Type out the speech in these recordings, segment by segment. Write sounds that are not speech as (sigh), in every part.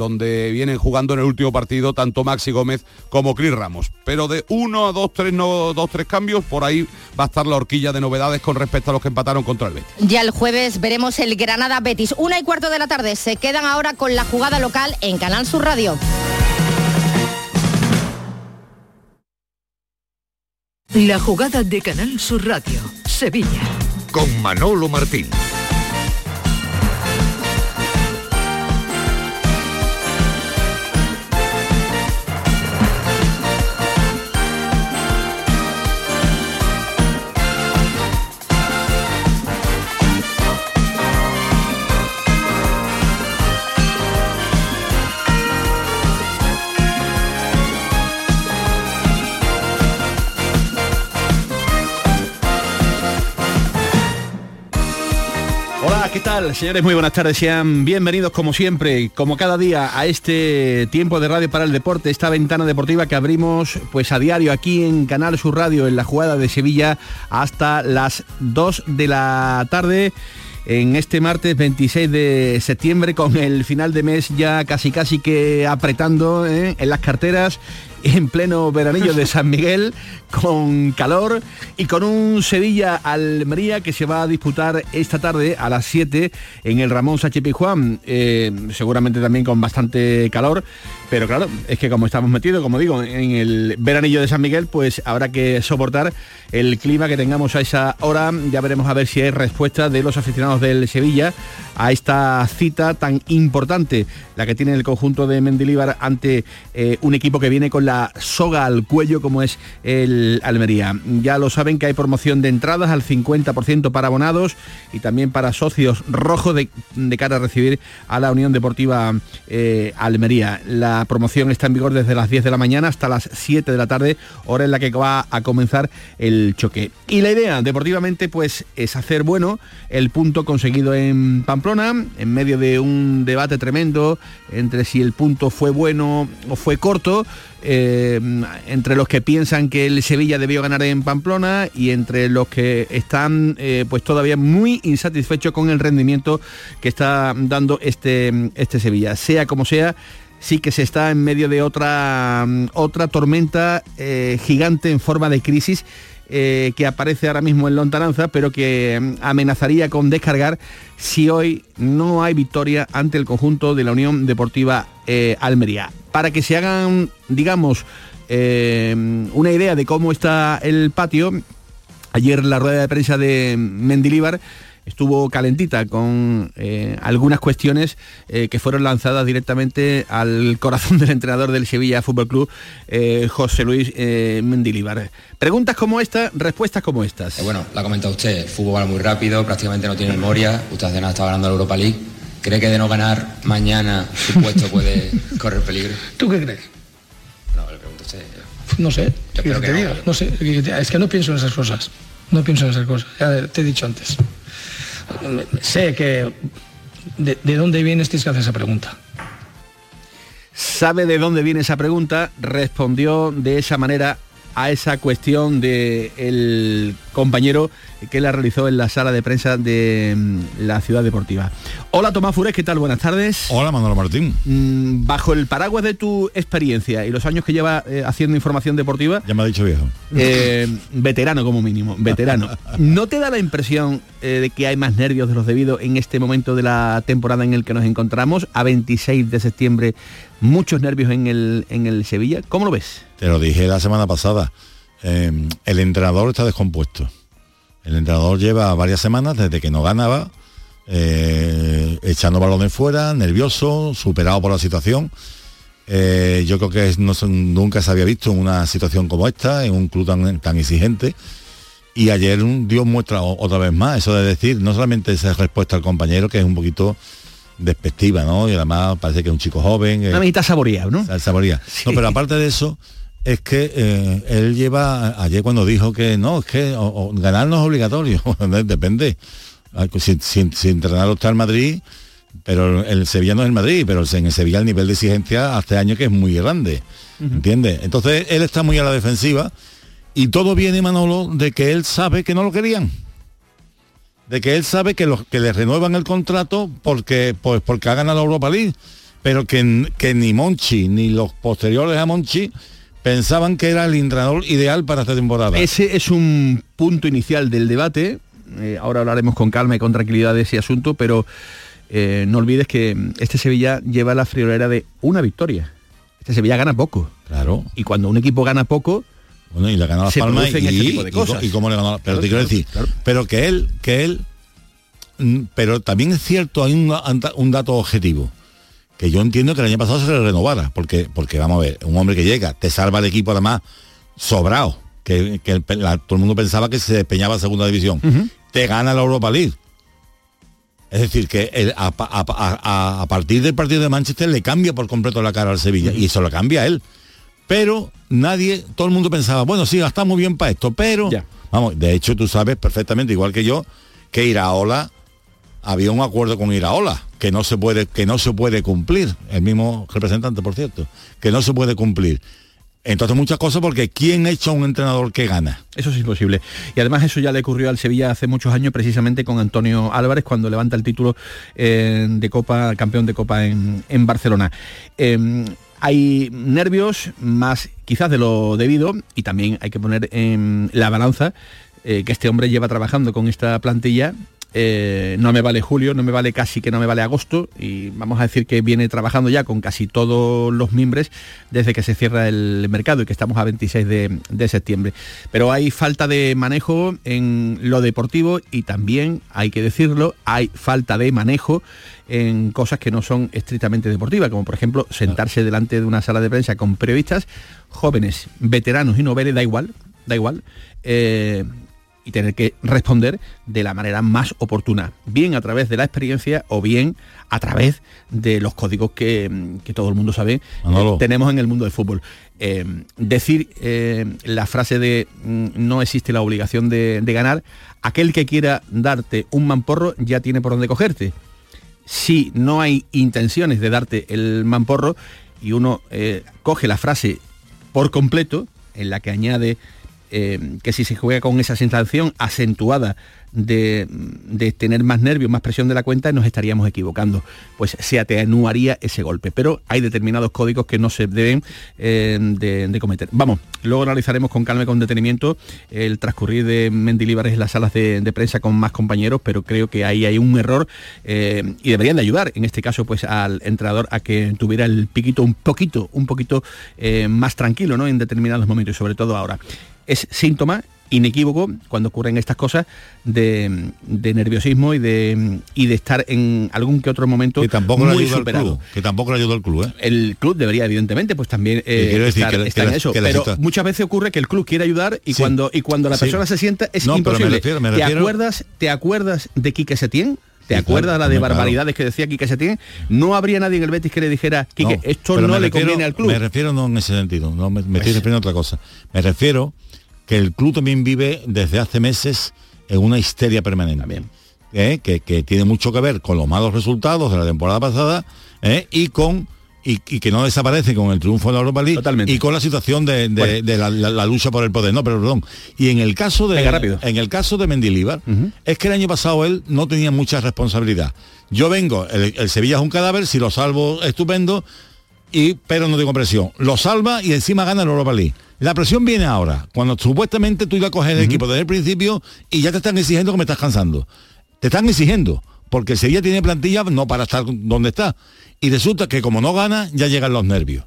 donde vienen jugando en el último partido tanto Maxi Gómez como Cris Ramos. Pero de uno a dos, tres, no, dos, tres cambios, por ahí va a estar la horquilla de novedades con respecto a los que empataron contra el Betis. Ya el jueves veremos el Granada Betis. Una y cuarto de la tarde. Se quedan ahora con la jugada local en Canal Sur Radio. La jugada de Canal Sur Radio, Sevilla. Con Manolo Martín. Señores, muy buenas tardes. Sean bienvenidos como siempre, como cada día, a este tiempo de radio para el deporte, esta ventana deportiva que abrimos pues a diario aquí en Canal Sur Radio, en la jugada de Sevilla, hasta las 2 de la tarde en este martes 26 de septiembre con el final de mes ya casi casi que apretando ¿eh? en las carteras en pleno veranillo de San Miguel, con calor y con un Sevilla-Almería que se va a disputar esta tarde a las 7 en el Ramón Sánchez Pizjuán, eh, seguramente también con bastante calor, pero claro, es que como estamos metidos, como digo, en el veranillo de San Miguel, pues habrá que soportar el clima que tengamos a esa hora, ya veremos a ver si hay respuesta de los aficionados del Sevilla a esta cita tan importante, la que tiene el conjunto de Mendilíbar ante eh, un equipo que viene con la soga al cuello como es el Almería. Ya lo saben que hay promoción de entradas al 50% para abonados y también para socios rojos de, cara a recibir a la Unión Deportiva eh, Almería. La promoción está en vigor desde las 10 de la mañana hasta las 7 de la tarde, hora en la que va a comenzar el choque. Y la idea deportivamente pues es hacer bueno el punto conseguido en Pamplona en medio de un debate tremendo entre si el punto fue bueno o fue corto eh, entre los que piensan que el Sevilla debió ganar en Pamplona y entre los que están eh, pues todavía muy insatisfechos con el rendimiento que está dando este, este Sevilla. Sea como sea, sí que se está en medio de otra, otra tormenta eh, gigante en forma de crisis que aparece ahora mismo en lontananza, pero que mm, amenazaría con descargar si hoy no hay victoria ante el conjunto de la Unión Deportiva Almería. Para que se hagan, digamos, eh, una idea de cómo está el patio, ayer la rueda de prensa de Mendilíbar estuvo calentita con eh, algunas cuestiones eh, que fueron lanzadas directamente al corazón del entrenador del Sevilla Fútbol Club, José Luis Mendilibar. Preguntas como esta, respuestas como estas. bueno, la ha comentado usted, el fútbol va muy rápido, prácticamente no tiene memoria, usted hace nada está ganando la Europa League. ¿Cree que de no ganar mañana su puesto puede (laughs) correr peligro? ¿Tú qué crees? No, le pregunto a usted. No sé, Yo creo te que no. diga? No sé, es que no pienso en esas cosas. No pienso en esas cosas. Ya te he dicho antes. Sé que de, de dónde vienes tienes que hacer esa pregunta. sabe de dónde viene esa pregunta, respondió de esa manera a esa cuestión del el compañero que la realizó en la sala de prensa de mm, la ciudad deportiva. Hola Tomás Fures, ¿qué tal? Buenas tardes. Hola Manolo Martín. Mm, Bajo el paraguas de tu experiencia y los años que lleva eh, haciendo información deportiva, Ya me ha dicho viejo. eh, veterano como mínimo, veterano. ¿No te da la impresión eh, de que hay más nervios de los debidos en este momento de la temporada en el que nos encontramos, a 26 de septiembre, muchos nervios en el, en el Sevilla? ¿Cómo lo ves? Te lo dije la semana pasada. Eh, el entrenador está descompuesto. El entrenador lleva varias semanas desde que no ganaba, eh, echando balones fuera, nervioso, superado por la situación. Eh, yo creo que no, nunca se había visto en una situación como esta, en un club tan, tan exigente. Y ayer un- dio muestra otra vez más, eso de decir, no solamente esa respuesta al compañero, que es un poquito despectiva, ¿no? Y además parece que es un chico joven. eh, Una mitad saboreado, ¿no? Sa- saboría. No, pero aparte de eso, es que eh, él lleva, ayer cuando dijo que no, es que o- o ganar no es obligatorio, (laughs) depende. Ah, Si, si, si entrenarlo está el Madrid, pero el Sevilla no es el Madrid, pero en el Sevilla el nivel de exigencia hace años que es muy grande. ¿Entiendes? Entonces él está muy a la defensiva y todo viene, Manolo, de que él sabe que no lo querían. De que él sabe que, los, que le renuevan el contrato porque, pues, porque ha ganado la Europa League. pero que, que ni Monchi ni los posteriores a Monchi pensaban que era el entrenador ideal para esta temporada. Ese es un punto inicial del debate. Eh, ahora hablaremos con calma y con tranquilidad de ese asunto, pero eh, no olvides que este Sevilla lleva la friolera de una victoria. Este Sevilla gana poco. Claro. Y cuando un equipo gana poco, Bueno, y le ganó las palmas y, este tipo de y co- cosas. y cómo le ganó. Pero Claro, te quiero decir, claro. pero que él, que él, mm, pero también es cierto, hay un dato objetivo que yo entiendo que el año pasado se le renovara, porque, porque vamos a ver, un hombre que llega, te salva el equipo además sobrado, que, que el- la- todo el mundo pensaba que se despeñaba a segunda división, te gana la Europa League. Es decir, que el- a, pa- a- a- a partir del partido de Manchester le cambia por completo la cara al Sevilla, y eso lo cambia a él pero nadie, todo el mundo pensaba, bueno, sí, gastamos bien para esto, pero Ya. vamos, de hecho tú sabes perfectamente, igual que yo, que Iraola había un acuerdo con Iraola que no se puede, que no se puede cumplir, el mismo representante, por cierto, que no se puede cumplir. Entonces muchas cosas porque ¿quién echa a un entrenador que gana? Eso es imposible. Y además eso ya le ocurrió al Sevilla hace muchos años precisamente con Antonio Álvarez cuando levanta el título eh, de Copa, campeón de Copa en, en Barcelona. Eh, hay nervios más quizás de lo debido y también hay que poner en la balanza eh, que este hombre lleva trabajando con esta plantilla. Eh, no me vale julio, no me vale casi que no me vale agosto y vamos a decir que viene trabajando ya con casi todos los miembros desde que se cierra el mercado y que estamos a 26 de, de septiembre. Pero hay falta de manejo en lo deportivo y también, hay que decirlo, hay falta de manejo en cosas que no son estrictamente deportivas, como por ejemplo sentarse delante de una sala de prensa con periodistas jóvenes, veteranos y noveles, da igual, da igual. eh, y tener que responder de la manera más oportuna, bien a través de la experiencia o bien a través de los códigos que, que todo el mundo sabe Manolo. eh, tenemos en el mundo del fútbol. Eh, decir eh, la frase de mm, no existe la obligación de, de ganar, aquel que quiera darte un mamporro ya tiene por dónde cogerte. Si no hay intenciones de darte el mamporro y uno eh, coge la frase por completo, en la que añade eh, que si se juega con esa sensación acentuada de, de tener más nervios, más presión de la cuenta, nos estaríamos equivocando. Pues se atenuaría ese golpe. Pero hay determinados códigos que no se deben eh, de, cometer. Vamos, luego analizaremos con calma y con detenimiento el transcurrir de Mendilibares en las salas de, prensa con más compañeros, pero creo que ahí hay un error eh, y deberían de ayudar, en este caso, pues al entrenador a que tuviera el piquito un poquito, un poquito más tranquilo, ¿no? En determinados momentos y sobre todo ahora. Es síntoma inequívoco cuando ocurren estas cosas de, de nerviosismo y de, y de estar en algún que otro momento Que tampoco le muy ayuda al club, que tampoco le ayuda al club, ¿eh? El club debería, evidentemente, pues también eh, estar, que la- estar que en la- eso. Pero muchas veces ocurre que el club quiere ayudar y Sí. cuando y cuando la Sí. persona se sienta es No, me imposible. refiero- me ¿Te acuerdas? ¿Te acuerdas de Quique Setién? ¿Te Sí, acuerdas claro, la de claro. barbaridades que decía Quique Setién? No habría nadie en el Betis que le dijera, Quique, No, esto no le refiero- conviene al club. Me refiero no en ese sentido, no, me, me estoy Pues- refiriendo a otra cosa. Me refiero que el club también vive desde hace meses en una histeria permanente. También. ¿eh? que, que tiene mucho que ver con los malos resultados de la temporada pasada ¿eh? y con y, y que no desaparece con el triunfo de la Europa League Totalmente. y con la situación de, de- Bueno. de la, la- la lucha por el poder. No, pero perdón. Y en el caso de en el caso de Mendilibar, es que el año pasado él no tenía mucha responsabilidad. Yo vengo, el, el Sevilla es un cadáver, si lo salvo, estupendo, y pero no tengo presión. Lo salva y encima gana la Europa League. La presión viene ahora, cuando supuestamente tú ibas a coger el equipo desde el principio y ya te están exigiendo que me estás cansando. Te están exigiendo, porque el Sevilla tiene plantilla no para estar donde está. Y resulta que como no gana, ya llegan los nervios.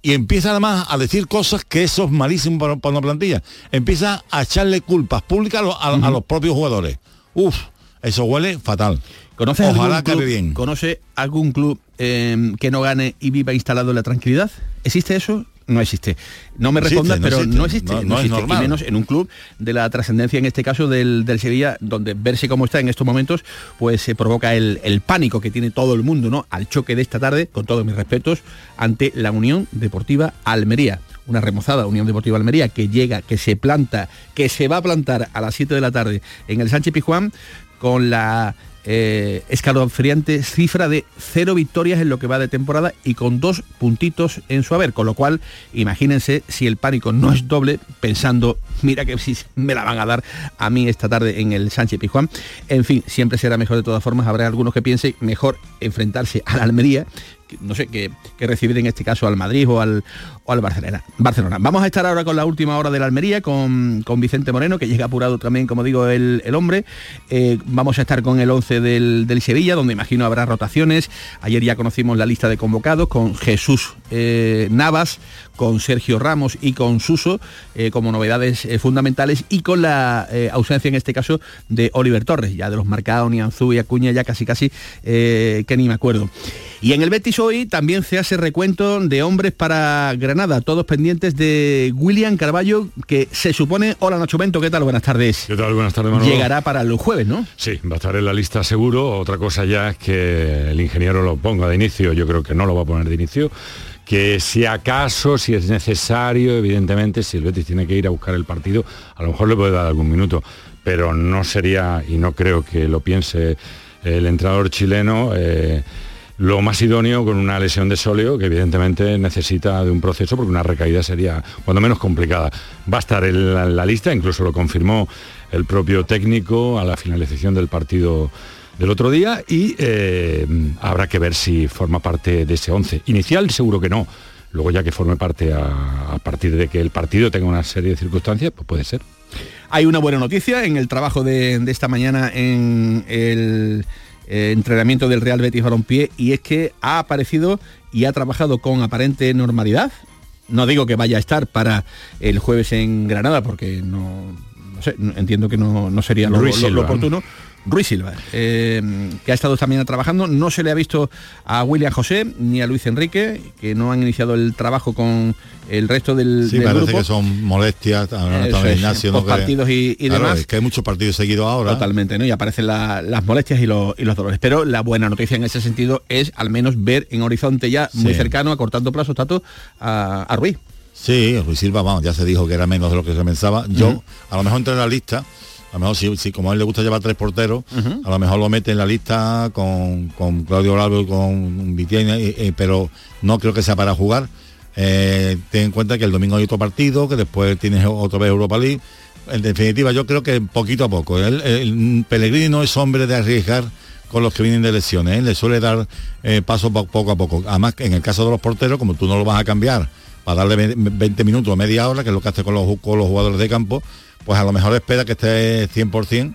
Y empieza además a decir cosas que eso es malísimo para, para una plantilla. Empieza a echarle culpas públicas a, los- a- a los propios jugadores. Uf, eso huele fatal. ¿Conoces Ojalá algún club, bien. ¿Conoce algún club eh, que no gane y viva instalado en la tranquilidad? ¿Existe eso? No existe. No me existe, respondas, no pero existe. no existe. No- es existe. normal. Y menos en un club de la trascendencia, en este caso del, del Sevilla, donde verse cómo está en estos momentos, pues se provoca el, el pánico que tiene todo el mundo, ¿no? Al choque de esta tarde, con todos mis respetos, ante la Unión Deportiva Almería. Una remozada Unión Deportiva Almería que llega, que se planta, que se va a plantar a las 7 de la tarde en el Sánchez Pijuán con la eh, escalofriante cifra de cero victorias en lo que va de temporada y con dos puntitos en su haber, con lo cual imagínense si el pánico no es doble, pensando, mira que si me la van a dar a mí esta tarde en el Sánchez Pijuán. En fin, siempre será mejor de todas formas, habrá algunos que piensen mejor enfrentarse a la Almería no sé, que, recibir en este caso al Madrid o al, o al Barcelona. Barcelona. Vamos a estar ahora con la última hora de la Almería, con, con Vicente Moreno, que llega apurado también, como digo, el, hombre. Eh, vamos a estar con el 11 del, del, Sevilla, donde imagino habrá rotaciones. Ayer ya conocimos la lista de convocados con Jesús eh, Navas, con Sergio Ramos y con Suso eh, como novedades fundamentales y con la ausencia en este caso de Oliver Torres, ya de los marcados, ni Anzú y Acuña, ya casi casi que ni me acuerdo. Y en el Betis hoy también se hace recuento de hombres para Granada, todos pendientes de William Carballo, que se supone, hola Nacho Bento, ¿qué tal? Buenas tardes. ¿Qué tal? Buenas tardes, Llegará para el jueves, ¿no? Sí, va a estar en la lista seguro. Otra cosa ya es que el ingeniero lo ponga de inicio, yo creo que no lo va a poner de inicio que si acaso, si es necesario, evidentemente, si el Betis tiene que ir a buscar el partido, a lo mejor le puede dar algún minuto, pero no sería, y no creo que lo piense el entrenador chileno, eh, lo más idóneo con una lesión de sóleo que evidentemente necesita de un proceso porque una recaída sería cuando menos complicada. Va a estar en la, lista, incluso lo confirmó el propio técnico a la finalización del partido del otro día y eh, habrá que ver si forma parte de ese 11. Inicial seguro que no. Luego ya que forme parte a, partir de que el partido tenga una serie de circunstancias, pues puede ser. Hay una buena noticia en el trabajo de esta mañana en el eh, entrenamiento del Real Betis Balompié y es que ha aparecido y ha trabajado con aparente normalidad. No digo que vaya a estar para el jueves en Granada porque no, sé, entiendo que no, sería lo oportuno Ruiz Silva, eh, que ha estado también trabajando. No se le ha visto a William José ni a Luis Enrique, que no han iniciado el trabajo con el resto del, sí, parece que son molestias, no partidos y, demás. Es que hay muchos partidos seguidos ahora. Totalmente, ¿no? Y aparecen las molestias y los, dolores. Pero la buena noticia en ese sentido es al menos ver en horizonte ya muy cercano, acortando plazos, Tato, a, a Ruiz. Sí, Ruiz Silva, vamos, ya se dijo que era menos de lo que se pensaba. Yo, a lo mejor entre la lista, a lo mejor si, como a él le gusta llevar tres porteros, a lo mejor lo mete en la lista con, Claudio Bravo y con Vitiena, pero no creo que sea para jugar. Eh, ten en cuenta que el domingo hay otro partido, que después tienes otra vez Europa League. En definitiva, yo creo que poquito a poco. El, Pellegrini no es hombre de arriesgar con los que vienen de lesiones, ¿eh? le suele dar eh, paso poco a poco. Además, en el caso de los porteros, como tú no lo vas a cambiar para darle 20 minutos o media hora, que es lo que hace con los, con los jugadores de campo, pues a lo mejor espera que esté 100%.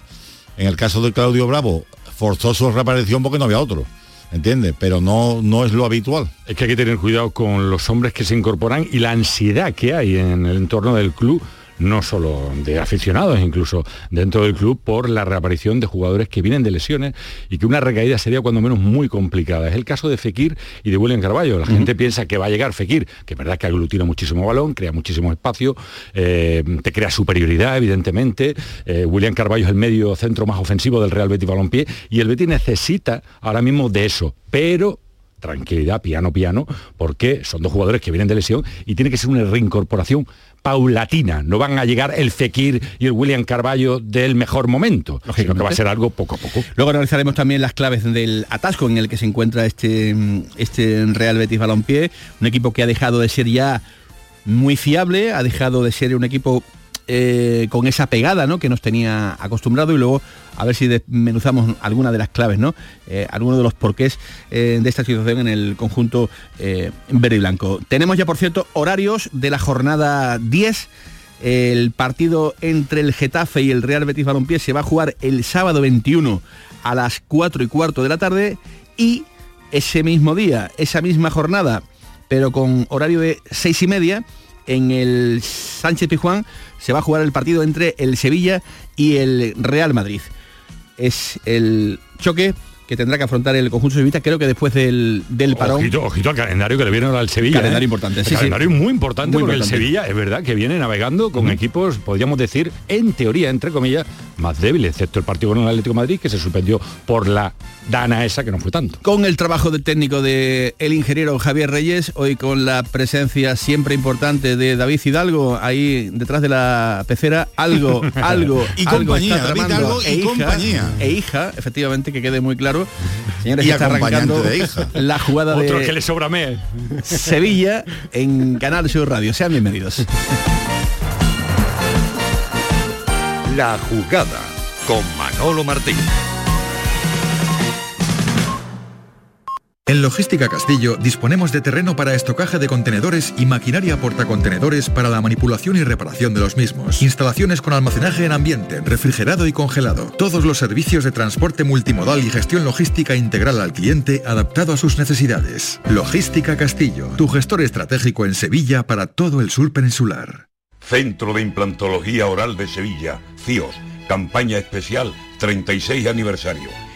En el caso de Claudio Bravo, forzó su reaparición porque no había otro. ¿Entiendes? Pero no, no es lo habitual. Es que hay que tener cuidado con los hombres que se incorporan y la ansiedad que hay en el entorno del club no solo de aficionados, incluso dentro del club, por la reaparición de jugadores que vienen de lesiones y que una recaída sería cuando menos muy complicada. Es el caso de Fekir y de William Carballo. La gente piensa que va a llegar Fekir, que es verdad que aglutina muchísimo balón, crea muchísimo espacio, eh, te crea superioridad, evidentemente. Eh, William Carballo es el medio centro más ofensivo del Real Betis Balompié y el Betis necesita ahora mismo de eso, pero tranquilidad, piano, piano, porque son dos jugadores que vienen de lesión y tiene que ser una reincorporación paulatina. No van a llegar el Fekir y el William Carballo del mejor momento, sino que va a ser algo poco a poco. Luego analizaremos también las claves del atasco en el que se encuentra este, este Real Betis Balompié, un equipo que ha dejado de ser ya muy fiable, ha dejado de ser un equipo eh, con esa pegada ¿no? que nos tenía acostumbrado y luego a ver si desmenuzamos alguna de las claves, ¿no? Eh, algunos de los porqués eh, de esta situación en el conjunto verde y blanco. Tenemos ya, por cierto, horarios de la jornada 10. El partido entre el Getafe y el Real Betis Balompié se va a jugar el sábado 21 a las 4 y cuarto de la tarde y ese mismo día, esa misma jornada, pero con horario de 6 y media, en el Sánchez Pijuán se va a jugar el partido entre el Sevilla y el Real Madrid. Es el choque que tendrá que afrontar el conjunto sevillista, creo que después del, del parón. Ojito, ojito al calendario que le viene ahora al Sevilla. Calendario ¿eh? importante, El sí, sí. calendario muy importante Muy porque importante. el Sevilla es verdad que viene navegando con equipos, podríamos decir, en teoría, entre comillas, más débiles, excepto el partido con el Atlético de Madrid, que se suspendió por la dana esa que no fue tanto. Con el trabajo del técnico de el ingeniero Javier Reyes, hoy con la presencia siempre importante de David Hidalgo, ahí detrás de la pecera, algo, (laughs) algo, Y algo compañía, está David. Hidalgo y e hija, compañía. E hija, efectivamente, que quede muy claro. Señores, Y está arrancando de hija. la jugada Otro de que le sobra. Sevilla en Canal Sur Radio. Sean bienvenidos. La jugada con Manolo Martín. En Logística Castillo disponemos de terreno para estocaje de contenedores y maquinaria portacontenedores para la manipulación y reparación de los mismos. Instalaciones con almacenaje en ambiente, refrigerado y congelado. Todos los servicios de transporte multimodal y gestión logística integral al cliente adaptado a sus necesidades. Logística Castillo, tu gestor estratégico en Sevilla para todo el sur peninsular. Centro de Implantología Oral de Sevilla, CIOS, campaña especial 36 aniversario.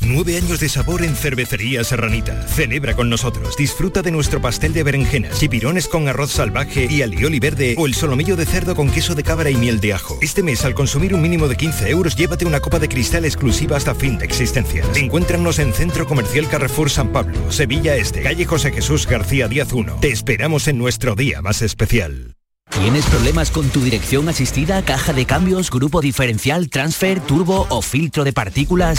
Nueve años de sabor en Cervecería Serranita. Celebra con nosotros. Disfruta de nuestro pastel de berenjenas, chipirones con arroz salvaje y alioli verde o el solomillo de cerdo con queso de cabra y miel de ajo. Este mes, al consumir un mínimo de 15 euros, llévate una copa de cristal exclusiva hasta fin de existencias. Encuéntranos en Centro Comercial Carrefour San Pablo, Sevilla Este, calle José Jesús García Díaz 1. Te esperamos en nuestro día más especial. ¿Tienes problemas con tu dirección asistida, caja de cambios, grupo diferencial, transfer, turbo o filtro de partículas?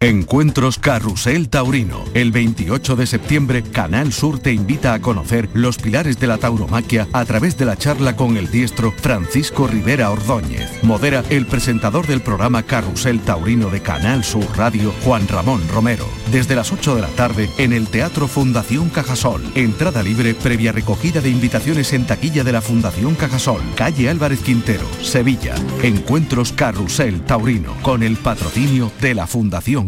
Encuentros Carrusel Taurino. El 28 de septiembre, Canal Sur te invita a conocer los pilares de la tauromaquia a través de la charla con el diestro Francisco Rivera Ordóñez. Modera el presentador del programa Carrusel Taurino de Canal Sur Radio, Juan Ramón Romero. Desde las 8 de la tarde en el Teatro Fundación Cajasol. Entrada libre previa recogida de invitaciones en taquilla de la Fundación Cajasol. Calle Álvarez Quintero, Sevilla. Encuentros Carrusel Taurino con el patrocinio de la Fundación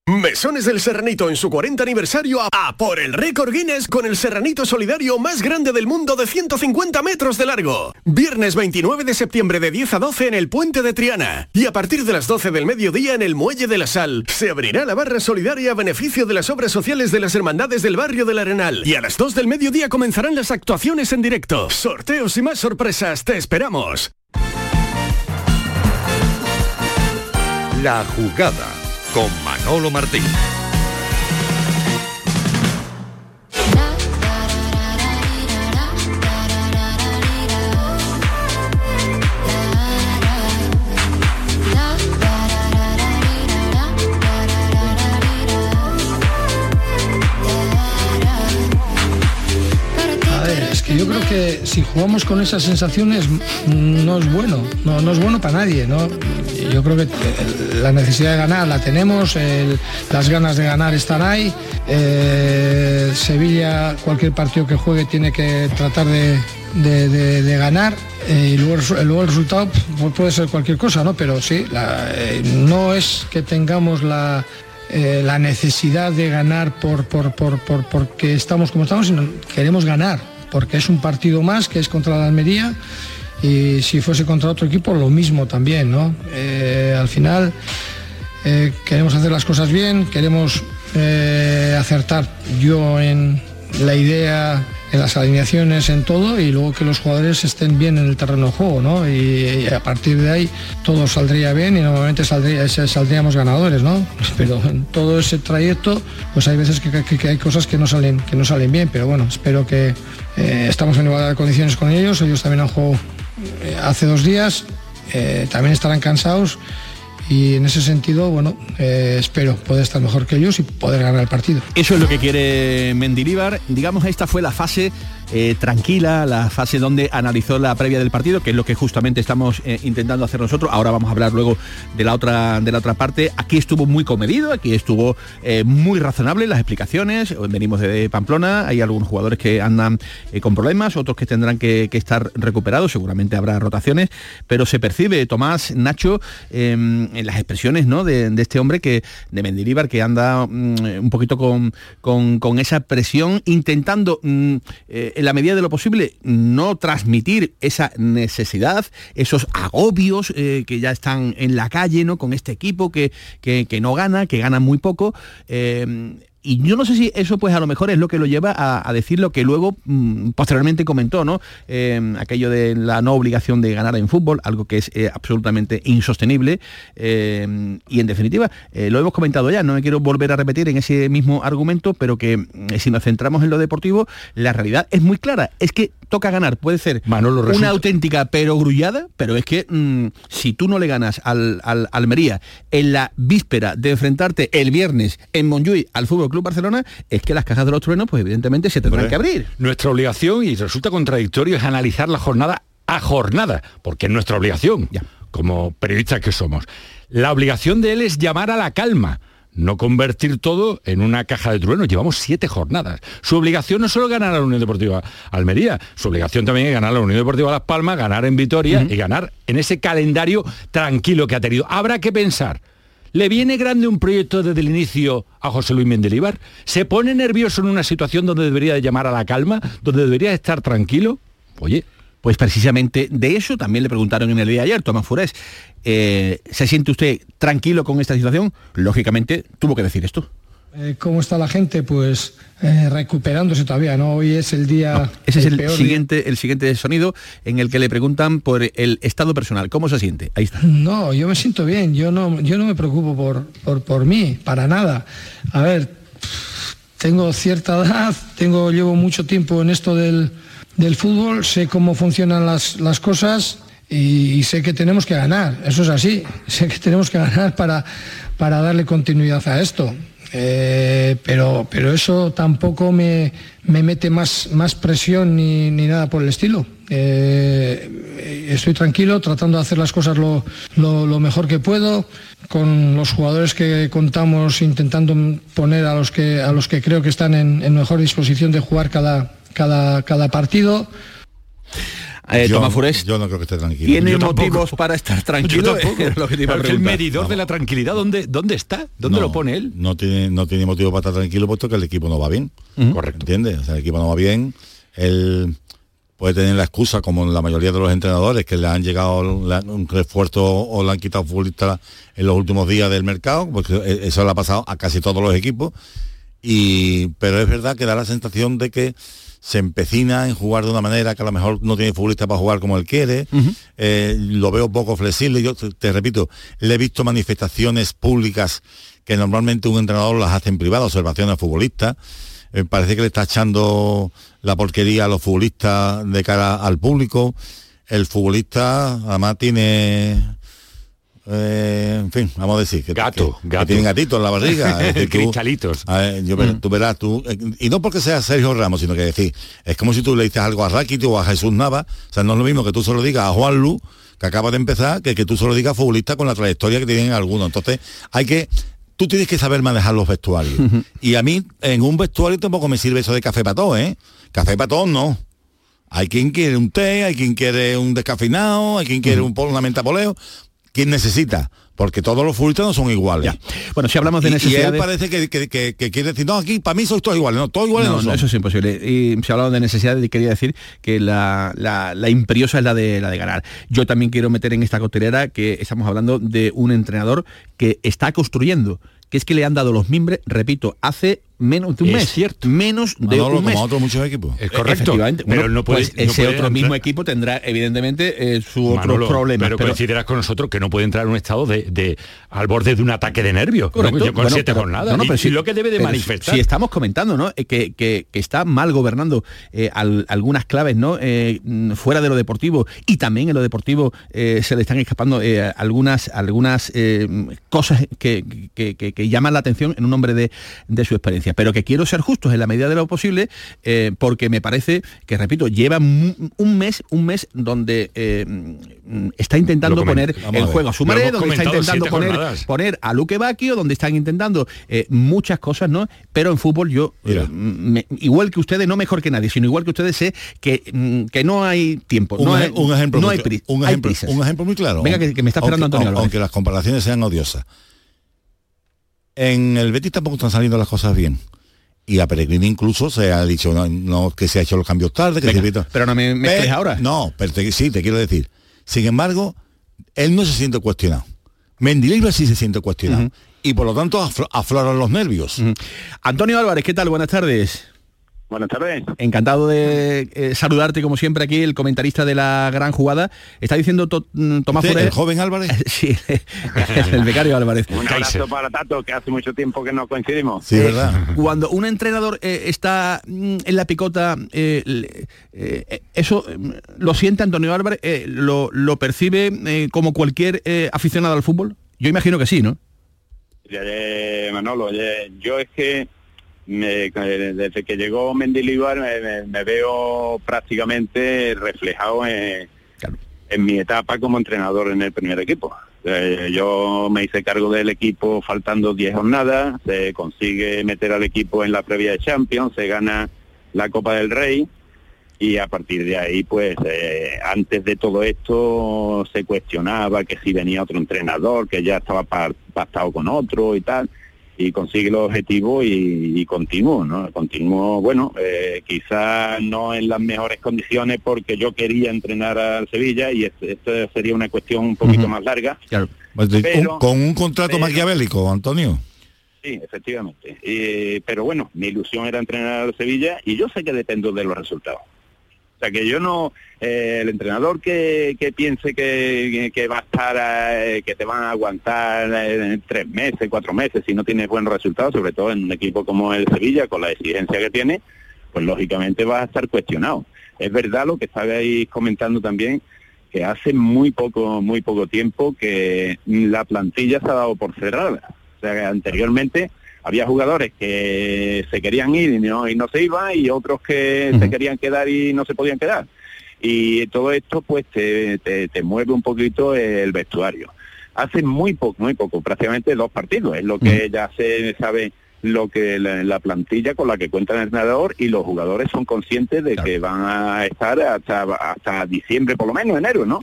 Mesones del Serranito en su 40 aniversario a, por el récord Guinness con el Serranito Solidario más grande del mundo de 150 metros de largo. Viernes 29 de septiembre de 10 a 12 en el Puente de Triana. Y a partir de las 12 del mediodía en el Muelle de la Sal se abrirá la barra solidaria a beneficio de las obras sociales de las hermandades del barrio del Arenal. Y a las 2 del mediodía comenzarán las actuaciones en directo. Sorteos y más sorpresas. Te esperamos. La jugada con Manolo Martín. Si jugamos con esas sensaciones mm, no es bueno, no, no es bueno para nadie, ¿no? Yo creo que eh, la necesidad de ganar la tenemos, las ganas de ganar están ahí. eh, Sevilla, cualquier partido que juegue tiene que tratar de, de, ganar eh, y luego, el resultado pues, puede ser cualquier cosa, ¿no? Pero sí, no es que tengamos la, la necesidad de ganar por, por, por, por- porque estamos como estamos, sino queremos ganar, porque es un partido más que es contra la Almería y si fuese contra otro equipo lo mismo también, ¿no? Eh, al final eh, queremos hacer las cosas bien, queremos eh, acertar yo en la idea, en las alineaciones, en todo y luego que los jugadores estén bien en el terreno de juego, ¿no? Y, a partir de ahí todo saldría bien y normalmente saldría, ese- saldríamos ganadores, ¿no? (laughs) Pero en todo ese trayecto, pues hay veces que, hay cosas que no salen, que no salen bien, pero bueno, espero que eh, estamos en igualdad de condiciones con ellos, ellos también han jugado eh, hace dos días, eh, también estarán cansados y en ese sentido, bueno, eh, espero poder estar mejor que ellos y poder ganar el partido. Eso es lo que quiere Mendilíbar. Digamos, esta fue la fase eh, tranquila, la fase donde analizó la previa del partido, que es lo que justamente estamos eh, intentando hacer nosotros. Ahora vamos a hablar luego de la otra, de la otra parte. Aquí estuvo muy comedido, aquí estuvo eh, muy razonable las explicaciones. Venimos de Pamplona, hay algunos jugadores que andan con problemas, otros que tendrán que, estar recuperados, seguramente habrá rotaciones, pero se percibe, Tomás, Nacho, eh, en las expresiones ¿no? de, este hombre que, de Mendilíbar, que anda mm, un poquito con, con- con esa presión, intentando mm, en la medida de lo posible no transmitir esa necesidad, esos agobios eh, que ya están en la calle, ¿no? Con este equipo que, que- no gana, que gana muy poco. eh, y yo no sé si eso pues a lo mejor es lo que lo lleva a, decir lo que luego mm, posteriormente comentó, ¿no? Eh, aquello de la no obligación de ganar en fútbol, algo que es eh, absolutamente insostenible. eh, y en definitiva, lo hemos comentado ya, no me quiero volver a repetir en ese mismo argumento, pero que mm, si nos centramos en lo deportivo, la realidad es muy clara, es que toca ganar, puede ser Manolo, una auténtica pero grullada, pero es que mm, si tú no le ganas al, al Almería en la víspera de enfrentarte el viernes en Montjuic al Fútbol Club Barcelona, es que las cajas de los truenos, pues evidentemente se tendrán que abrir. Nuestra obligación, y resulta contradictorio, es analizar la jornada a jornada, porque es nuestra obligación, como periodistas que somos. La obligación de él es llamar a la calma, no convertir todo en una caja de truenos. Llevamos siete jornadas. Su obligación no es solo ganar a la Unión Deportiva Almería, su obligación también es ganar a la Unión Deportiva Las Palmas, ganar en Vitoria y ganar en ese calendario tranquilo que ha tenido. Habrá que pensar. ¿Le viene grande un proyecto desde el inicio a José Luis Mendelibar? ¿Se pone nervioso en una situación donde debería de llamar a la calma, donde debería estar tranquilo? Oye, Pues precisamente de eso también le preguntaron en el día de ayer, Tomás Furés. eh, ¿Se siente usted tranquilo con esta situación? Lógicamente tuvo que decir esto. Eh, ¿Cómo está la gente? Pues eh, recuperándose todavía, ¿no? Hoy es el día... Ese es el peor día. siguiente, el siguiente sonido en el que le preguntan por el estado personal. ¿Cómo se siente? Ahí está. No, yo me siento bien, yo no, yo no me preocupo por, por, por mí, para nada. A ver, tengo cierta edad, tengo, llevo mucho tiempo en esto del, del fútbol, sé cómo funcionan las, las cosas y, sé que tenemos que ganar, eso es así, (laughs) sé que tenemos que ganar para, para darle continuidad a esto. Eh, pero, pero eso tampoco me, me mete más, más presión ni, ni nada por el estilo. Eh, estoy tranquilo, tratando de hacer las cosas lo, lo- mejor que puedo, con los jugadores que contamos, intentando poner a los que, a los que creo que están en mejor disposición de jugar cada, cada, cada partido. Eh, yo, Tomás Furés, yo no creo que esté tranquilo. ¿Tiene Yo tampoco. motivos para estar tranquilo? (laughs) Yo tampoco. Es lo que te iba a Claro, que el medidor de la tranquilidad, ¿dónde, dónde está? ¿Dónde No, lo pone él? No tiene, no tiene motivo para estar tranquilo puesto que el equipo no va bien. Correcto. ¿Entiendes? O sea, el equipo no va bien. Él puede tener la excusa, como la mayoría de los entrenadores, que le han llegado la- un refuerzo o le han quitado futbolistas en los últimos días del mercado, porque e- eso le ha pasado a casi todos los equipos. Y, pero es verdad que da la sensación de que se empecina en jugar de una manera que a lo mejor no tiene futbolista para jugar como él quiere. Eh, lo veo poco flexible. Yo te, te repito, le he visto manifestaciones públicas que normalmente un entrenador las hace en privado, observaciones a futbolistas. Eh, parece que le está echando la porquería a los futbolistas de cara al público. El futbolista además tiene eh, en fin, vamos a decir que, Gato, que- que gato. tienen gatitos en la barriga. (laughs) Es tú- Cristalitos. ver, yo tú verás, tú, eh, y no porque sea Sergio Ramos, sino que decir, es como si tú le dices algo a Rakiti o a Jesús Nava, o sea, no es lo mismo que tú solo digas a Juan Lu, que acaba de empezar, que que tú solo digas a futbolista con la trayectoria que tienen algunos. Entonces, hay que, tú tienes que saber manejar los vestuarios. Y a mí, en un vestuario tampoco me sirve eso de café para todos, ¿eh? Café para todos no. Hay quien quiere un té, hay quien quiere un descafeinado, hay quien quiere un una menta poleo. ¿Quién necesita? Porque todos los futbolistas no son iguales. Bueno, si hablamos de Y- Y, necesidades- él parece que, que- que- que quiere decir, no, aquí para mí sois todos iguales. No, todos iguales no, No, son. eso es imposible. Y si hablamos de necesidades, quería decir que la, la- la imperiosa es la de, la de ganar. Yo también quiero meter en esta costelera que estamos hablando de un entrenador que está construyendo, que es que le han dado los mimbres, repito, hace menos de un Es mes. cierto. Menos de Manolo, un mes. como otros muchos equipos. Es correcto. Efectivamente. Pero Bueno, no puede, pues no ese puede otro entrar- mismo equipo tendrá evidentemente eh, su otros Manolo, problemas. Pero, coincidirás con nosotros que no puede entrar en un estado de, de- al borde de un ataque de nervios. Correcto. ¿no? Yo con Bueno, siete pero- jornadas. no, no, Y- pero y, sí- lo que debe de pero manifestar. Si estamos comentando, ¿no? Eh, Que, que- que está mal gobernando eh, al- algunas claves, ¿no? Eh, mm, fuera de lo deportivo y también en lo deportivo eh, se le están escapando eh, algunas algunas eh, cosas que, que- que- que llaman la atención en un hombre de, de su experiencia. Pero que quiero ser justos en la medida de lo posible, eh, porque me parece que, repito, lleva un mes, un mes donde eh, mm, está intentando poner el juego a su hemos donde está intentando poner, poner a Luque Bacchio, donde están intentando eh, muchas cosas, ¿no? Pero en fútbol yo, me- igual que ustedes, no mejor que nadie, sino igual que ustedes, sé que, mm, que no hay tiempo, un, no hay, un ejemplo no hay, un ejemplo, un ejemplo muy claro. Venga, que- que me está esperando aunque, Antonio. Aunque las comparaciones sean odiosas. En el Betis tampoco están saliendo las cosas bien. Y a Peregrini incluso se ha dicho no, no, que se ha hecho los cambios tarde, que Venga, se pero no me Pe- ahora. No, pero te- sí, te quiero decir. Sin embargo, él no se siente cuestionado. Mendilibar sí se siente cuestionado. Y por lo tanto aflo- afloran los nervios. Antonio Álvarez, ¿qué tal? Buenas tardes. Buenas tardes. Encantado de eh, saludarte como siempre aquí, el comentarista de la gran jugada. Está diciendo to- mm, Tomás ¿Usted, Furet- el joven Álvarez? (laughs) sí, (laughs) el becario Álvarez. Un abrazo para Tato, que hace mucho tiempo que no coincidimos. Sí, ¿verdad? Cuando un entrenador eh, está mm, en la picota, eh, eh, eso mm, lo siente Antonio Álvarez, eh, lo, lo percibe eh, como cualquier eh, aficionado al fútbol. Yo imagino que sí, ¿no? Eh, Manolo, yo es que me- eh, desde que llegó Mendilibar me, veo prácticamente reflejado en, en mi etapa como entrenador en el primer equipo. Eh, yo me hice cargo del equipo faltando 10 jornadas, se consigue meter al equipo en la previa de Champions, se gana la Copa del Rey y a partir de ahí, pues eh, antes de todo esto se cuestionaba que si venía otro entrenador, que ya estaba pa- pactado con otro y tal, y consigue los objetivos y, y continuó, ¿no? Continuó, bueno, eh, quizás no en las mejores condiciones porque yo quería entrenar al Sevilla y es- esto sería una cuestión un poquito más larga. Pues Pero- con un contrato pero- maquiavélico, Antonio. Sí, efectivamente. Eh, pero bueno, mi ilusión era entrenar al Sevilla y yo sé que dependo de los resultados. O sea que yo no, eh, el entrenador que, que piense que, que va a estar, eh, que te van a aguantar eh, tres meses, cuatro meses, si no tienes buenos resultados, sobre todo en un equipo como el Sevilla, con la exigencia que tiene, pues lógicamente vas a estar cuestionado. Es verdad lo que estabais comentando también, que hace muy poco, muy poco tiempo que la plantilla se ha dado por cerrada. O sea que anteriormente había jugadores que se querían ir y no, y no se iban y otros que se querían quedar y no se podían quedar. Y todo esto pues te, te, te mueve un poquito el vestuario. Hace muy poco, muy poco, prácticamente dos partidos, es lo que ya se sabe lo que la, la plantilla con la que cuenta el entrenador y los jugadores son conscientes de que van a estar hasta, hasta diciembre, por lo menos enero, ¿no?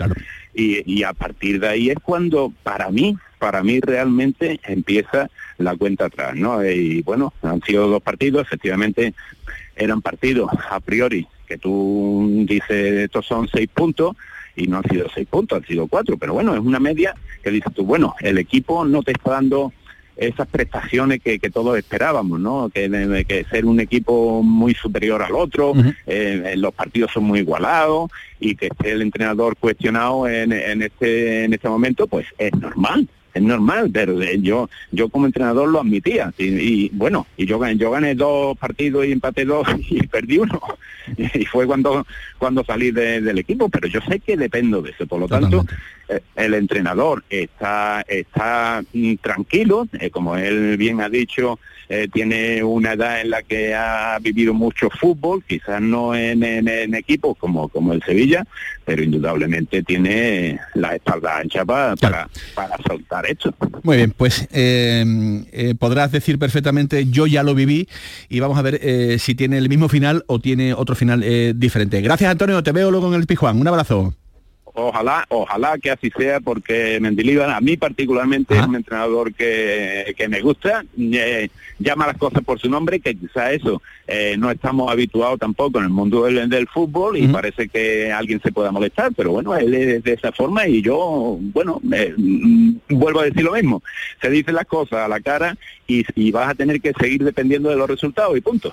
Y, y a partir de ahí es cuando, para mí, para mí realmente empieza la cuenta atrás, ¿no? Y bueno, han sido dos partidos, efectivamente eran partidos a priori que tú dices estos son seis puntos y no han sido seis puntos, han sido cuatro, pero bueno, es una media que dices tú, bueno, el equipo no te está dando esas prestaciones que, que todos esperábamos, ¿no? Que, de- que ser un equipo muy superior al otro, eh, los partidos son muy igualados y que esté el entrenador cuestionado en, en este en este momento, pues es normal, es normal, pero eh, yo yo como entrenador lo admitía. Y, y, bueno, y yo gané, dos partidos y empaté dos (laughs) y perdí uno. (laughs) Y fue cuando cuando salí de- del equipo, pero yo sé que dependo de eso, por lo tanto el entrenador está, está mm, tranquilo, eh, como él bien ha dicho, eh, tiene una edad en la que ha vivido mucho fútbol, quizás no en, en- en equipos como, como el Sevilla, pero indudablemente tiene la espalda ancha pa- para, para soltar esto. Muy bien, pues eh, eh, podrás decir perfectamente yo ya lo viví y vamos a ver eh, si tiene el mismo final o tiene otro final eh, diferente. Gracias Antonio, te veo luego en el Pijuán. Un abrazo. Ojalá, ojalá que así sea, porque Mendilibar a mí particularmente es un entrenador que, que me gusta, eh, llama las cosas por su nombre, que quizá eso eh, no estamos habituados tampoco en el mundo del, del fútbol y parece que alguien se pueda molestar, pero bueno, él es de esa forma y yo, bueno, eh, mm, vuelvo a decir lo mismo, se dicen las cosas a la cara y, y vas a tener que seguir dependiendo de los resultados y punto.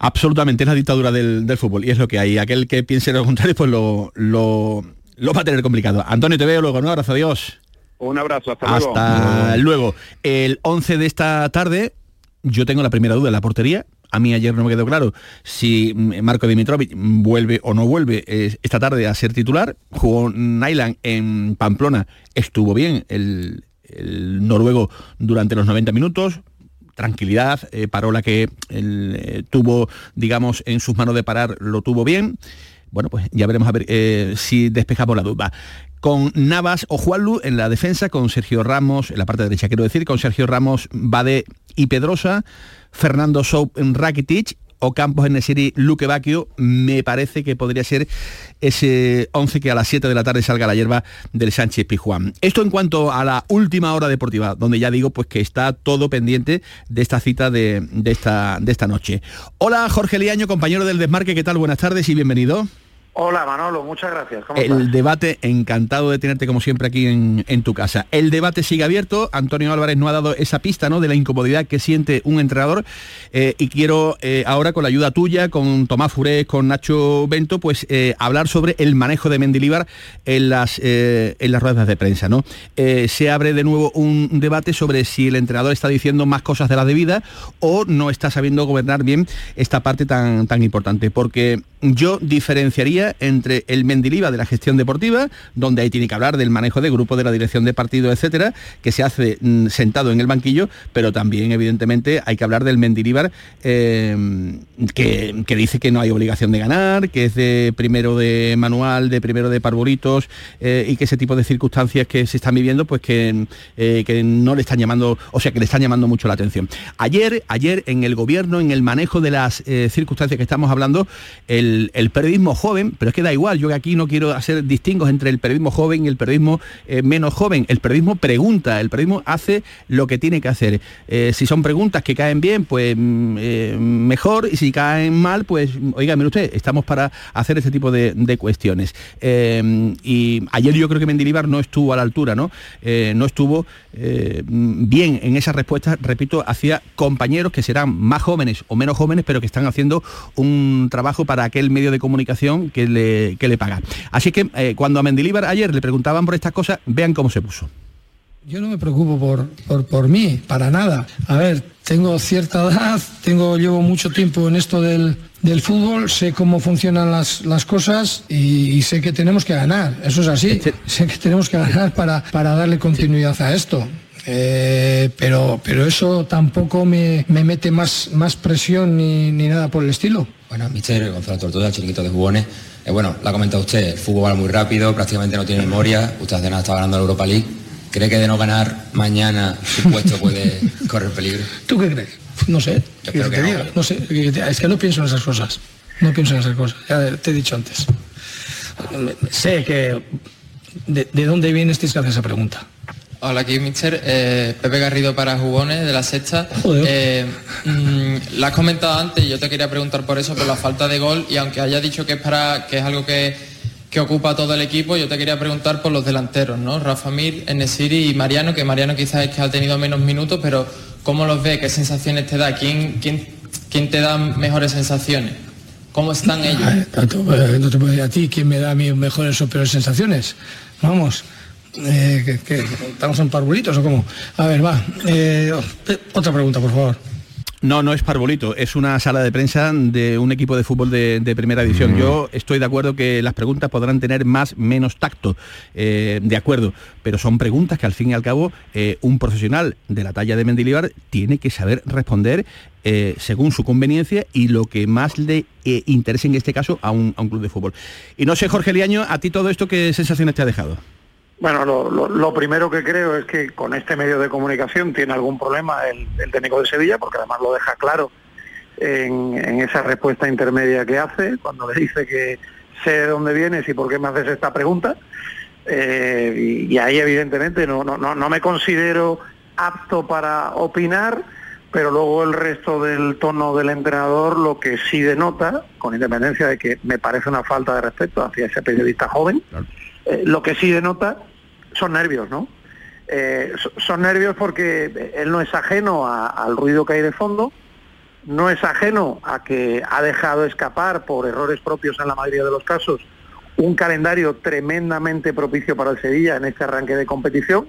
Absolutamente, es la dictadura del, del fútbol y es lo que hay. Aquel que piense lo contrario, pues lo, lo, lo va a tener complicado. Antonio, te veo luego. Un abrazo, adiós. Un abrazo, hasta, luego. Hasta luego. El 11 de esta tarde, yo tengo la primera duda la portería. A mí ayer no me quedó claro si Marco Dimitrovic vuelve o no vuelve eh, esta tarde a ser titular. Jugó Nyland en Pamplona, estuvo bien el, el noruego durante los 90 minutos, tranquilidad, eh, paró la que él, eh, tuvo, digamos, en sus manos de parar, lo tuvo bien. Bueno, pues ya veremos a ver eh, si despejamos la duda. Con Navas o Juanlu en la defensa, con Sergio Ramos, en la parte derecha quiero decir, con Sergio Ramos, Bade y Pedrosa, Fernando Soup en Rakitic, o Campos en Nesiri, Luque Bacchio, me parece que podría ser ese 11 que a las 7 de la tarde salga la hierba del Sánchez Pijuán. Esto en cuanto a la última hora deportiva, donde ya digo pues que está todo pendiente de esta cita de, de esta, de esta noche. Hola Jorge Liaño, compañero del Desmarque, ¿qué tal? Buenas tardes y bienvenido. Hola Manolo, muchas gracias. ¿Cómo El estás? debate, encantado de tenerte como siempre aquí en, en tu casa. El debate sigue abierto. Antonio Álvarez no ha dado esa pista ¿no? de la incomodidad que siente un entrenador. eh, y quiero eh, ahora, con la ayuda tuya, con Tomás Furés, con Nacho Bento, pues eh, hablar sobre el manejo de Mendilibar en las, en las ruedas de prensa. ¿no? Se abre de nuevo un debate sobre si el entrenador está diciendo más cosas de la debida o no está sabiendo gobernar bien esta parte tan, tan importante. Porque yo diferenciaría entre el Mendilibar de la gestión deportiva, donde ahí tiene que hablar del manejo de grupo, de la dirección de partido, etcétera, que se hace mm, sentado en el banquillo, pero también, evidentemente, hay que hablar del Mendilibar eh, que, que dice que no hay obligación de ganar, que es de primero de manual, de primero de parvulitos, eh, y que ese tipo de circunstancias que se están viviendo, pues que, eh, que no le están llamando, o sea, que le están llamando mucho la atención. Ayer, ayer en el gobierno, en el manejo de las circunstancias que estamos hablando, el periodismo joven, pero es que da igual, yo aquí no quiero hacer distingos entre el periodismo joven y el periodismo eh, menos joven. El periodismo pregunta, el periodismo hace lo que tiene que hacer. Eh, si son preguntas que caen bien, pues mm, eh, mejor, y si caen mal, pues oiga, mire usted, estamos para hacer este tipo de, cuestiones. Y ayer yo creo que Mendilibar no estuvo a la altura, ¿no? No estuvo bien en esa respuesta, repito, hacia compañeros que serán más jóvenes o menos jóvenes, pero que están haciendo un trabajo para aquel medio de comunicación le, que le paga. Así que eh, cuando a Mendilibar ayer le preguntaban por estas cosas, vean cómo se puso. Yo no me preocupo por, por, por mí, para nada. A ver, tengo cierta edad, tengo, llevo mucho tiempo en esto del, del fútbol, sé cómo funcionan las, las cosas y, y sé que tenemos que ganar. Eso es así. Sé que tenemos que ganar para, para darle continuidad a esto. Eh, pero, pero eso tampoco me, me mete más, más presión ni, ni nada por el estilo. Bueno, mister Gonzalo Tortuga, chiringuito de jugones. Eh, bueno, lo ha comentado usted, el fútbol va muy rápido, prácticamente no tiene memoria. Usted hace nada está ganando la Europa League. ¿Cree que de no ganar mañana su puesto puede (laughs) correr peligro? ¿Tú qué crees? No sé. Yo ¿qué creo te que no, diga? pero- No sé. ¿qué te- Es que no pienso en esas cosas. No pienso en esas cosas. Ya te he dicho antes. Sé que... ¿De, de dónde vienes tienes que hacer esa pregunta? Hola, aquí Mister eh, Pepe Garrido para Jugones de la Sexta. Eh, mm, la has comentado antes y yo te quería preguntar por eso, por la falta de gol y aunque haya dicho que es para que es algo que, que ocupa todo el equipo, yo te quería preguntar por los delanteros, ¿no? Rafa Mir, Enesiri y Mariano, que Mariano quizás es que ha tenido menos minutos, pero ¿cómo los ves? ¿Qué sensaciones te da? ¿Quién, quién, quién te da mejores sensaciones? ¿Cómo están ellos? Ay, no te, puedo- no te puedo decir a ti quién me da a mí mejores o peores sensaciones. Vamos. Eh, que, que- ¿Estamos en parvulitos o cómo? A ver, va. eh, otra pregunta, por favor. No, no es Parbolito, es una sala de prensa de un equipo de fútbol de, de primera división. Mm. Yo estoy de acuerdo que las preguntas podrán tener más, menos tacto, eh, de acuerdo, pero son preguntas que al fin y al cabo eh, un profesional de la talla de Mendilibar tiene que saber responder eh, según su conveniencia y lo que más le eh, interese en este caso a un, a un club de fútbol. Y no sé, Jorge Liaño, a ti todo esto, ¿qué sensaciones te ha dejado? Bueno, lo, lo- lo primero que creo es que con este medio de comunicación tiene algún problema el, el técnico de Sevilla, porque además lo deja claro en, esa respuesta intermedia que hace, cuando le dice que sé de dónde vienes y por qué me haces esta pregunta. Eh, y, y ahí evidentemente no, no, no, no me considero apto para opinar, pero luego el resto del tono del entrenador lo que sí denota, con independencia de que me parece una falta de respeto hacia ese periodista joven, eh, lo que sí denota son nervios, ¿no? Eh, so- son nervios porque él no es ajeno a- al ruido que hay de fondo, no es ajeno a que ha dejado escapar por errores propios en la mayoría de los casos un calendario tremendamente propicio para el Sevilla en este arranque de competición.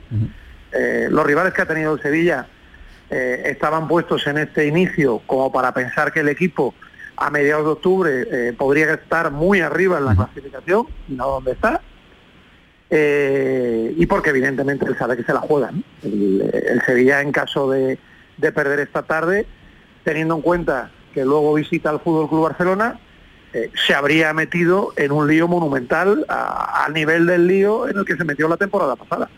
Eh, los rivales que ha tenido el Sevilla eh, estaban puestos en este inicio como para pensar que el equipo a mediados de octubre eh, podría estar muy arriba en la clasificación, no donde está. Eh, y porque evidentemente él sabe que se la juega. ¿no? El, el Sevilla en caso de, de perder esta tarde, teniendo en cuenta que luego visita al Fútbol Club Barcelona, eh, se habría metido en un lío monumental a- al nivel del lío en el que se metió la temporada pasada.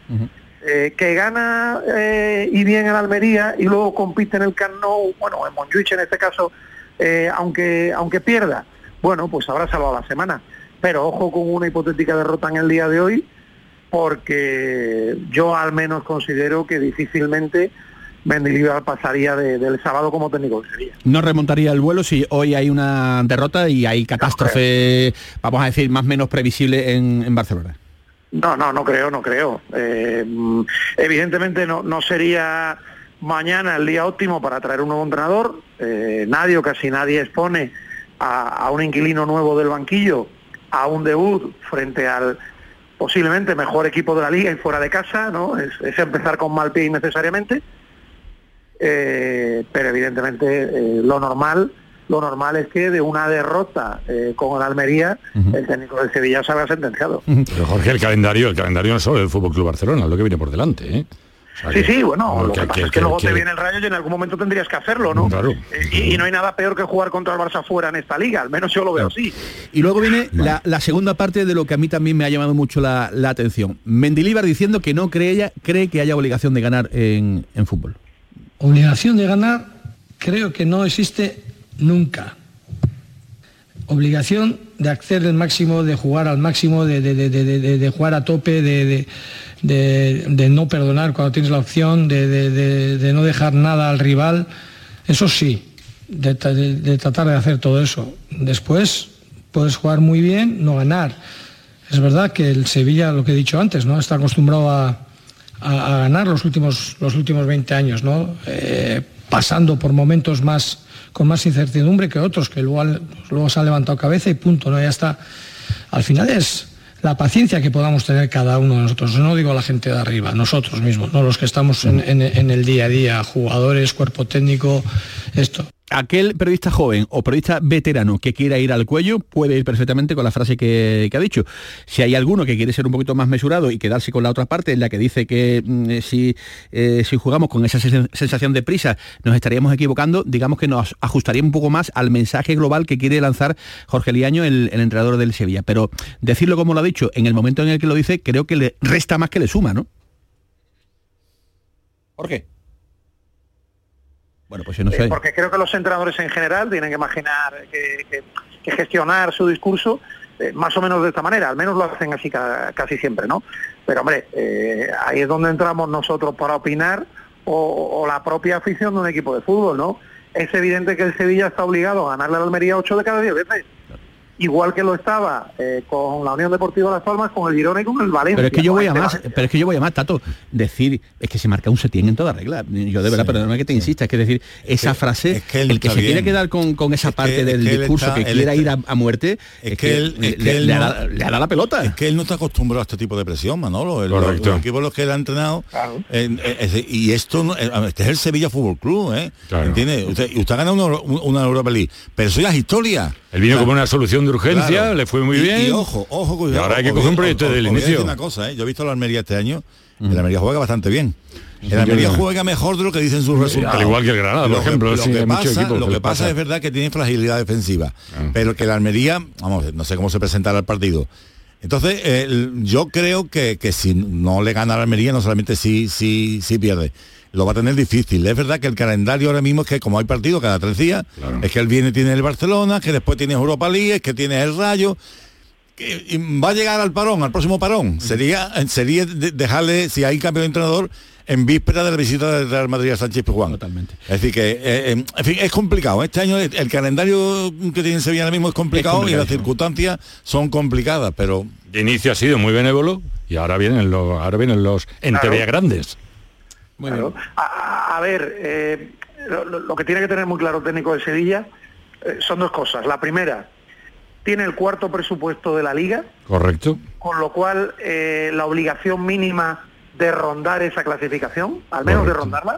Eh, que gana eh, y bien en Almería y luego compite en el Camp Nou, bueno, en Montjuic en este caso, eh, aunque aunque pierda, bueno, pues habrá salvado la semana. Pero ojo con una hipotética derrota en el día de hoy, porque yo al menos considero que difícilmente Mendilibar pasaría de- del sábado como técnico de Sevilla. No remontaría el vuelo si hoy hay una derrota y hay catástrofe, vamos a decir, más o menos previsible en, en Barcelona. No, no, no creo, no creo. Eh, mm, evidentemente no, no sería mañana el día óptimo para traer un nuevo entrenador. Eh, nadie o casi nadie expone a, a un inquilino nuevo del banquillo a un debut frente al posiblemente mejor equipo de la liga y fuera de casa, ¿no? Es, es empezar con mal pie innecesariamente. Eh, pero evidentemente eh, lo normal lo normal es que de una derrota eh, con el Almería el técnico del Sevilla salga sentenciado. Pero Jorge, el calendario, el calendario no es solo del Fútbol Club Barcelona, es lo que viene por delante, ¿eh? Sí, sí, bueno, no, lo que, pasa es que, luego te viene el rayo y en algún momento tendrías que hacerlo, ¿no? Claro. Eh, Y, y no hay nada peor que jugar contra el Barça fuera en esta liga, al menos yo lo veo así. Y luego viene la, la segunda parte de lo que a mí también me ha llamado mucho la, la atención. Mendilíbar diciendo que no cree, ella, cree que haya obligación de ganar en, en fútbol. Obligación de ganar creo que no existe nunca. Obligación de hacer el máximo, de jugar al máximo, de, de- de- de- jugar a tope, de, no perdonar cuando tienes la opción, de, no dejar nada al rival. Eso sí, de, tra- de- de tratar de hacer todo eso. Después puedes jugar muy bien, no ganar. Es verdad que el Sevilla, lo que he dicho antes, ¿no? está acostumbrado a, a- a ganar los últimos, los últimos 20 años, ¿no? Eh, pasando por momentos más con más incertidumbre que otros, que luego, luego se han levantado cabeza y punto, ¿no? Ya está. Al final es la paciencia que podamos tener cada uno de nosotros. No digo la gente de arriba, nosotros mismos, no los que estamos en el día a día, jugadores, cuerpo técnico, esto. Aquel periodista joven o periodista veterano que quiera ir al cuello puede ir perfectamente con la frase que, ha dicho. Si hay alguno que quiere ser un poquito más mesurado y quedarse con la otra parte, en la que dice que mm, eh, si, eh, si jugamos con esa sen- sensación de prisa nos estaríamos equivocando, digamos que nos ajustaría un poco más al mensaje global que quiere lanzar Jorge Liaño, el, el entrenador del Sevilla. Pero decirlo como lo ha dicho, en el momento en el que lo dice, creo que le resta más que le suma, ¿no? ¿Por qué? Bueno, pues yo no Eh, sé. porque creo que los entrenadores en general tienen que imaginar, que, que- que gestionar su discurso eh, más o menos de esta manera, al menos lo hacen así ca- casi siempre, ¿no? Pero hombre, eh, ahí es donde entramos nosotros para opinar o, o la propia afición de un equipo de fútbol, ¿no? Es evidente que el Sevilla está obligado a ganarle al Almería 8 de cada 10 veces. Igual que lo estaba eh, con la Unión Deportiva Las Palmas, con el Girona y con el Valencia. Pero es que yo voy a este más, pero es que yo voy a más, Tato, decir, es que se marca un setien en toda regla. Yo de verdad, perdóname que te insista, es que decir, esa frase, él el que se quiere bien. quedar con, con esa parte es del que discurso está- que quiera está- ir a, a muerte, Es que él, es que le, él le no- ha dado- le ha dado la pelota. Es que él no está acostumbrado a este tipo de presión, Manolo. El- Los, Correcto. los equipos los que él ha entrenado. eh, eh, es- y esto no- eh, este es el Sevilla Fútbol Club, ¿eh? ¿Entiende? Usted, y usted ha ganado una, una Europa League. Pero eso ya es historia. Él vino como una solución de urgencia, claro. le fue muy Y- bien. Y, ojo, ojo, cuidado. Y ahora hay que coger un proyecto desde el inicio. una cosa, ¿eh? Yo he visto a la Almería este año. y La Almería juega bastante bien. El Almería juega mejor de lo que dicen sus resultados. al igual que el Granada, por Lo que- ejemplo, Lo que pasa, equipos lo que que les pasa pasa. es verdad que tiene fragilidad defensiva. Pero que la Almería, vamos, no sé cómo se presentará el partido. Entonces, eh, el- yo creo que, que si no le gana la Almería, no solamente si, si, si pierde, lo va a tener difícil. Es verdad que el calendario ahora mismo es que como hay partido cada tres días, es que el viene tiene el Barcelona, que después tiene Europa League, es que tiene el Rayo, que- y va a llegar al parón, al próximo parón. Sería, sería de- dejarle, si hay cambio de entrenador, en víspera de la visita del Real Madrid a Sánchez Pizjuán. Totalmente. Es decir, que eh, eh, en fin, es complicado. Este año el, el calendario que tiene Sevilla ahora mismo es complicado, y las circunstancias son complicadas, pero De inicio ha sido muy benévolo y ahora vienen los, ahora vienen los en Claro. teoría Claro. A, a- a ver, eh, lo, que tiene que tener muy claro el técnico de Sevilla eh, son dos cosas. La primera, tiene el cuarto presupuesto de la liga, Correcto. con lo cual eh, la obligación mínima de rondar esa clasificación, al menos de rondarla.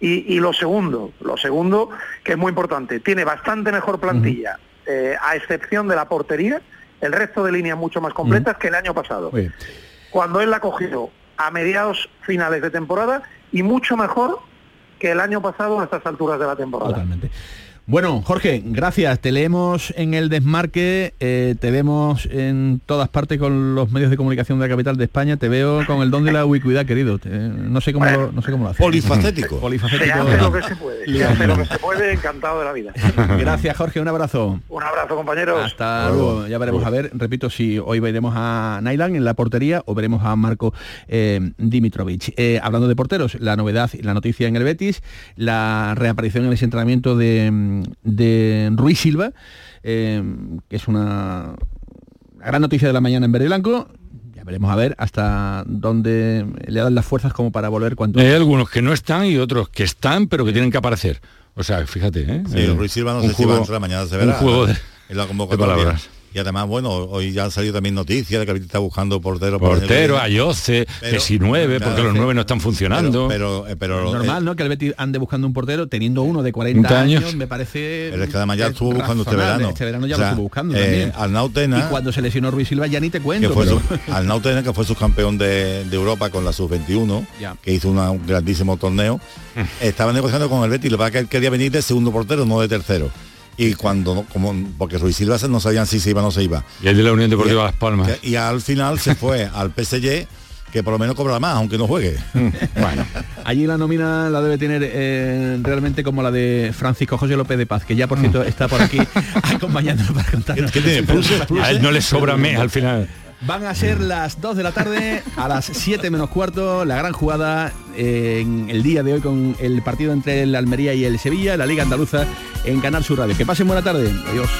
Y, y lo segundo, lo segundo, que es muy importante, tiene bastante mejor plantilla, eh, a excepción de la portería, el resto de líneas mucho más completas que el año pasado. Cuando él la cogió a mediados finales de temporada y mucho mejor que el año pasado a estas alturas de la temporada. Bueno, Jorge, gracias. Te leemos en el desmarque, eh, te vemos en todas partes con los medios de comunicación de la capital de España, te veo con el don de la ubicuidad, querido. Te- no sé cómo lo, no sé cómo lo haces. Polifacético. (laughs) Se Polifacético. hace lo que se puede, se hace lo que se puede, encantado de la vida. (laughs) Gracias, Jorge, un abrazo. Un abrazo, compañeros. Hasta luego, ya veremos a ver, repito, si hoy veremos a Nailan en la portería o veremos a Marco eh, Dimitrovic. Eh, hablando de porteros, la novedad la noticia en el Betis, la reaparición en ese entrenamiento de, de Ruiz Silva, eh, que es una gran noticia de la mañana en verde y blanco. Ya veremos a ver hasta dónde le dan las fuerzas como para volver cuanto Hay algunos que no están y otros que están pero que tienen que aparecer. O sea, fíjate, ¿eh? Sí, Eh, Ruiz Silva no un sé si va a juego- entrar mañana, se un verá. juego de- en la convocatoria. palabras. Y además, bueno, hoy ya han salido también noticias de que el Betis está buscando portero. Portero, viene. Ayoce, Pero- que si nueve, porque claro, los que- nueve no están funcionando. Pero, pero, eh, pero, normal, ¿no? Que el Betis ande buscando un portero teniendo uno de 40 30 años, años. me parece Pero es que además ya es estuvo buscando este verano. Este verano ya O sea, lo estuvo buscando eh, también. Arnau Tena- Y cuando se lesionó Ruiz Silva ya ni te cuento. que fue pero- (laughs) su- que fue subcampeón de, de Europa con la sub-21, Ya. que hizo una- un grandísimo torneo, estaba negociando con el Betis, lo que pasa que él quería venir de segundo portero, no de tercero. Y cuando, no- como porque Ruiz Silva no sabían si se iba o no se iba. Y el de la Unión Deportiva Las Palmas. Que- Y al final se fue (laughs) al PSG, que por lo menos cobra más, aunque no juegue. bueno, allí la nómina la debe tener eh, realmente como la de Francisco José López de Paz, que ya por cierto está por aquí (laughs) acompañándonos para contarnos. ¿Qué tiene? ¿Pluses, A él no le sobra mes al final. Van a ser las 2 de la tarde, a las 7 menos cuarto, la gran jugada eh, en el día de hoy con el partido entre el Almería y el Sevilla, la Liga Andaluza en Canal Sur Radio. Que pasen buena tarde. Adiós.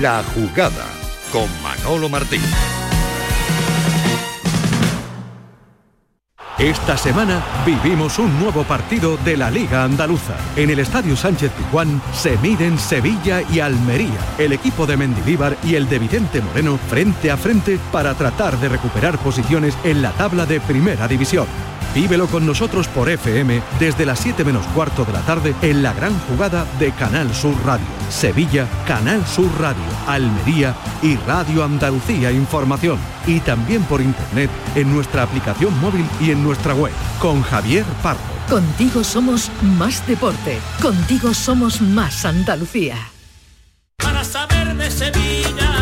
La jugada con Manolo Martín. Esta semana vivimos un nuevo partido de la Liga Andaluza. En el Estadio Sánchez Pizjuán se miden Sevilla y Almería, el equipo de Mendilíbar y el de Vicente Moreno frente a frente para tratar de recuperar posiciones en la tabla de Primera División. Vívelo con nosotros por FM desde las 7 menos cuarto de la tarde en la gran jugada de Canal Sur Radio. Sevilla, Canal Sur Radio, Almería y Radio Andalucía Información. Y también por internet en nuestra aplicación móvil y en nuestra web. Con Javier Pardo. Contigo somos más deporte. Contigo somos más Andalucía. Para saber de Sevilla,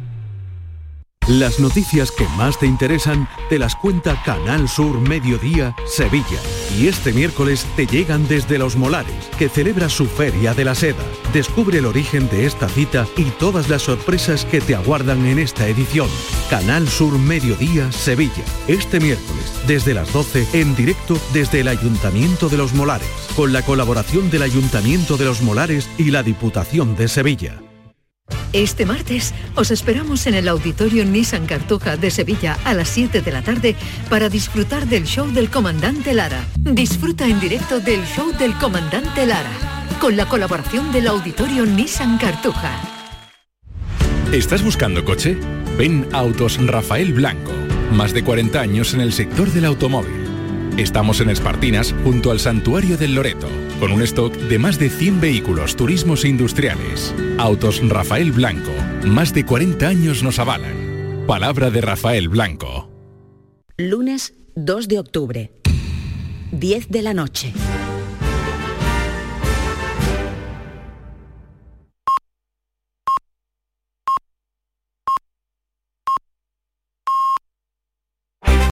Las noticias que más te interesan te las cuenta Canal Sur Mediodía Sevilla. Y este miércoles te llegan desde Los Molares, que celebra su Feria de la Seda. Descubre el origen de esta cita y todas las sorpresas que te aguardan en esta edición. Canal Sur Mediodía Sevilla. Este miércoles, desde las 12, en directo desde el Ayuntamiento de Los Molares, con la colaboración del Ayuntamiento de Los Molares y la Diputación de Sevilla. Este martes os esperamos en el Auditorio Nissan Cartuja de Sevilla a las 7 de la tarde para disfrutar del show del comandante Lara. Disfruta en directo del show del comandante Lara, con la colaboración del Auditorio Nissan Cartuja. ¿Estás buscando coche? Ven Autos Rafael Blanco. Más de 40 años en el sector del automóvil. Estamos en Espartinas, junto al Santuario del Loreto, con un stock de más de 100 vehículos turismos e industriales. Autos Rafael Blanco. Más de 40 años nos avalan. Palabra de Rafael Blanco. Lunes 2 de octubre, 10 de la noche.